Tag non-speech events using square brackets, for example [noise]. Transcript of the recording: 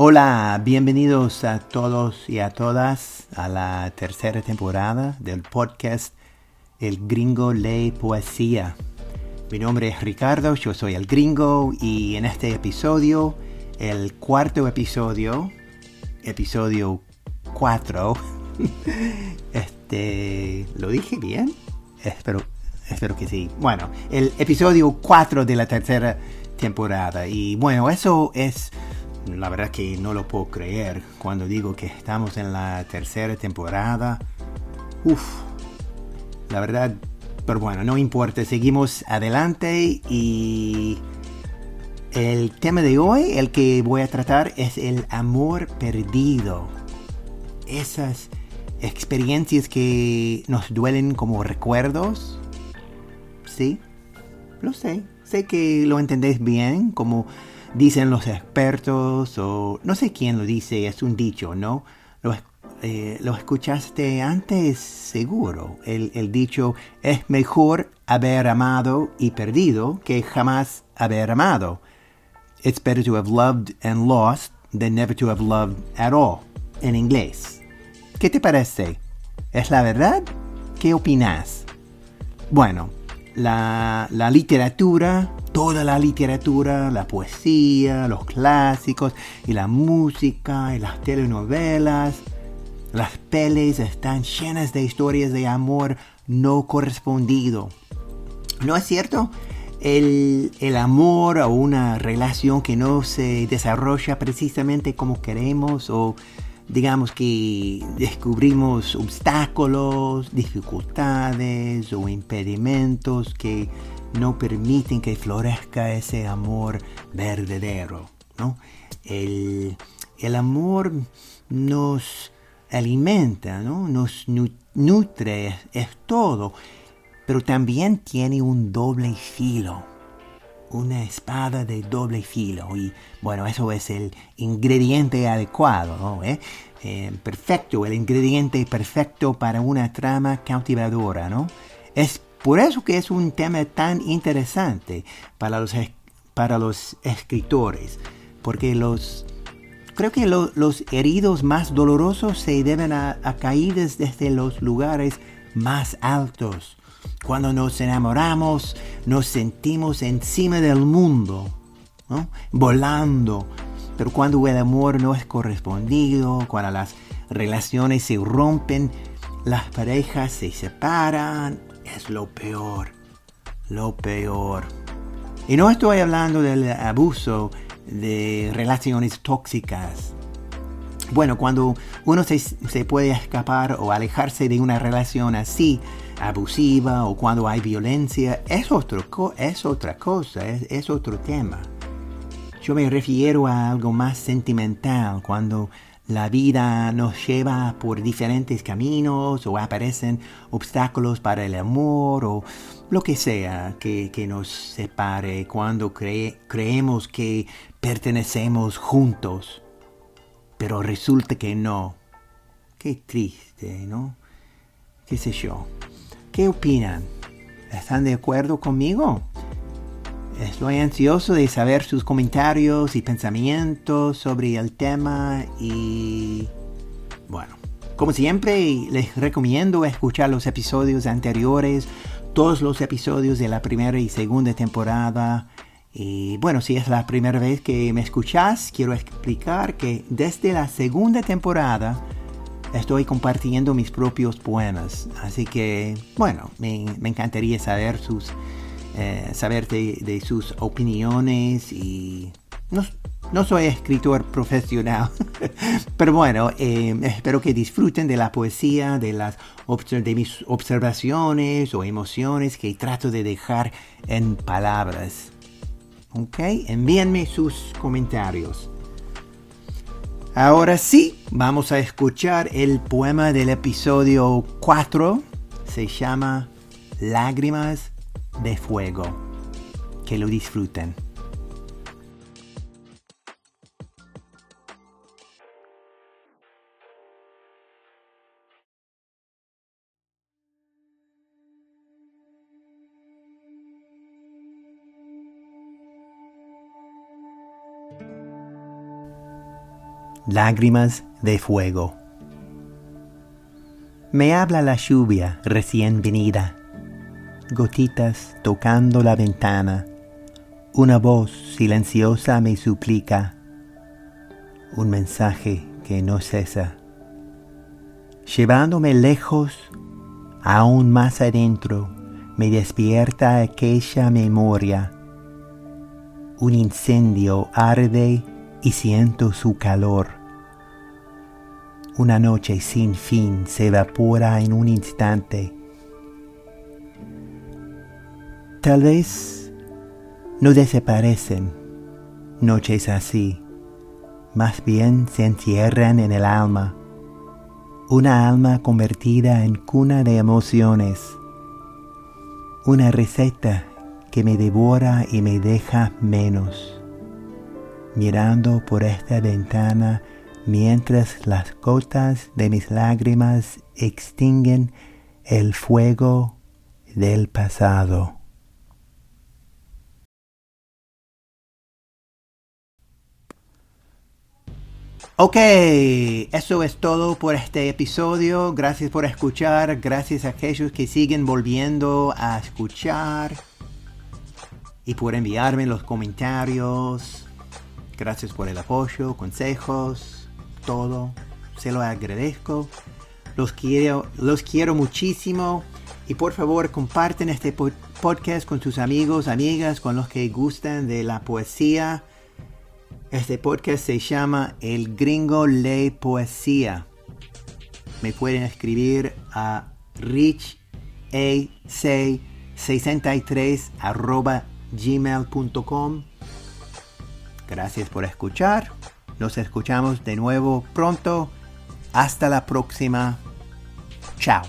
Hola, bienvenidos a todos y a todas a la tercera temporada del podcast El Gringo Lee Poesía. Mi nombre es Ricardo, yo soy el gringo y en este episodio, el cuarto episodio, episodio 4, [laughs] este, ¿lo dije bien? Espero, espero que sí. Bueno, el episodio 4 de la tercera temporada y bueno, eso es la verdad que no lo puedo creer cuando digo que estamos en la tercera temporada. Uf, la verdad, pero bueno, no importa, seguimos adelante y el tema de hoy, el que voy a tratar, es el amor perdido. Esas experiencias que nos duelen como recuerdos. ¿Sí? Lo sé. Sé que lo entendéis bien, como dicen los expertos o no sé quién lo dice, es un dicho, ¿no? Lo, eh, escuchaste antes seguro. El, el dicho es mejor haber amado y perdido que jamás haber amado. It's better to have loved and lost than never to have loved at all, en inglés. ¿Qué te parece? ¿Es la verdad? ¿Qué opinas? Bueno, la, la literatura toda la literatura, la poesía, los clásicos y la música y las telenovelas. Las pelis están llenas de historias de amor no correspondido. ¿No es cierto? El, el, amor o una relación que no se desarrolla precisamente como queremos o digamos que descubrimos obstáculos, dificultades o impedimentos que no permiten que florezca ese amor verdadero. ¿no? El, amor nos alimenta, ¿no? nos nutre, es, todo, pero también tiene un doble filo, una espada de doble filo. Y bueno, eso es el ingrediente adecuado, ¿no? ¿Eh? Eh, perfecto, el ingrediente perfecto para una trama cautivadora, ¿no? Es por eso que es un tema tan interesante para los, para los escritores, porque los, creo que los heridos más dolorosos se deben a, caídas desde los lugares más altos. Cuando nos enamoramos, nos sentimos encima del mundo, volando. Pero cuando el amor no es correspondido, cuando las relaciones se rompen, las parejas se separan es lo peor, lo peor. Y no estoy hablando del abuso de relaciones tóxicas. Bueno, cuando uno se, puede escapar o alejarse de una relación así, abusiva, o cuando hay violencia, es, otro, es otra cosa, es, otro tema. Yo me refiero a algo más sentimental, cuando la vida nos lleva por diferentes caminos o aparecen obstáculos para el amor o lo que sea que, nos separe cuando creemos que pertenecemos juntos. Pero resulta que no. Qué triste, ¿no? ¿Qué sé yo? ¿Qué opinan? ¿Están de acuerdo conmigo? Estoy ansioso de saber sus comentarios y pensamientos sobre el tema y bueno, como siempre les recomiendo escuchar los episodios anteriores, todos los episodios de la primera y segunda temporada. Y bueno, si es la primera vez que me escuchas, quiero explicar que desde la segunda temporada estoy compartiendo mis propios poemas. Así que, bueno, me, me encantaría saber sus eh, saber de, sus opiniones y no, soy escritor profesional, [laughs] pero bueno, eh, espero que disfruten de la poesía, de, las de mis observaciones o emociones que trato de dejar en palabras. ¿Ok? Envíenme sus comentarios. Ahora sí, vamos a escuchar el poema del episodio 4. Se llama Lágrimas de fuego. Que lo disfruten. Lágrimas de fuego. Me habla la lluvia recién venida, gotitas tocando la ventana, una voz silenciosa me suplica, un mensaje que no cesa, llevándome lejos, aún más adentro, me despierta aquella memoria. Un incendio arde y siento su calor. Una noche sin fin se evapora en un instante. Tal vez no desaparecen noches así, más bien se encierran en el alma, una alma convertida en cuna de emociones, una receta que me devora y me deja menos. Mirando por esta ventana mientras las gotas de mis lágrimas extinguen el fuego del pasado. Ok, eso es todo por este episodio. Gracias por escuchar. Gracias a aquellos que siguen volviendo a escuchar. Y por enviarme los comentarios. Gracias por el apoyo, consejos, todo. Se lo agradezco. Los quiero, los quiero muchísimo. Y por favor comparten este podcast con sus amigos, amigas, con los que gustan de la poesía. Este podcast se llama El Gringo Lee Poesía. Me pueden escribir a richac63 gmail.com Gracias por escuchar. Nos escuchamos de nuevo pronto. Hasta la próxima. Chao.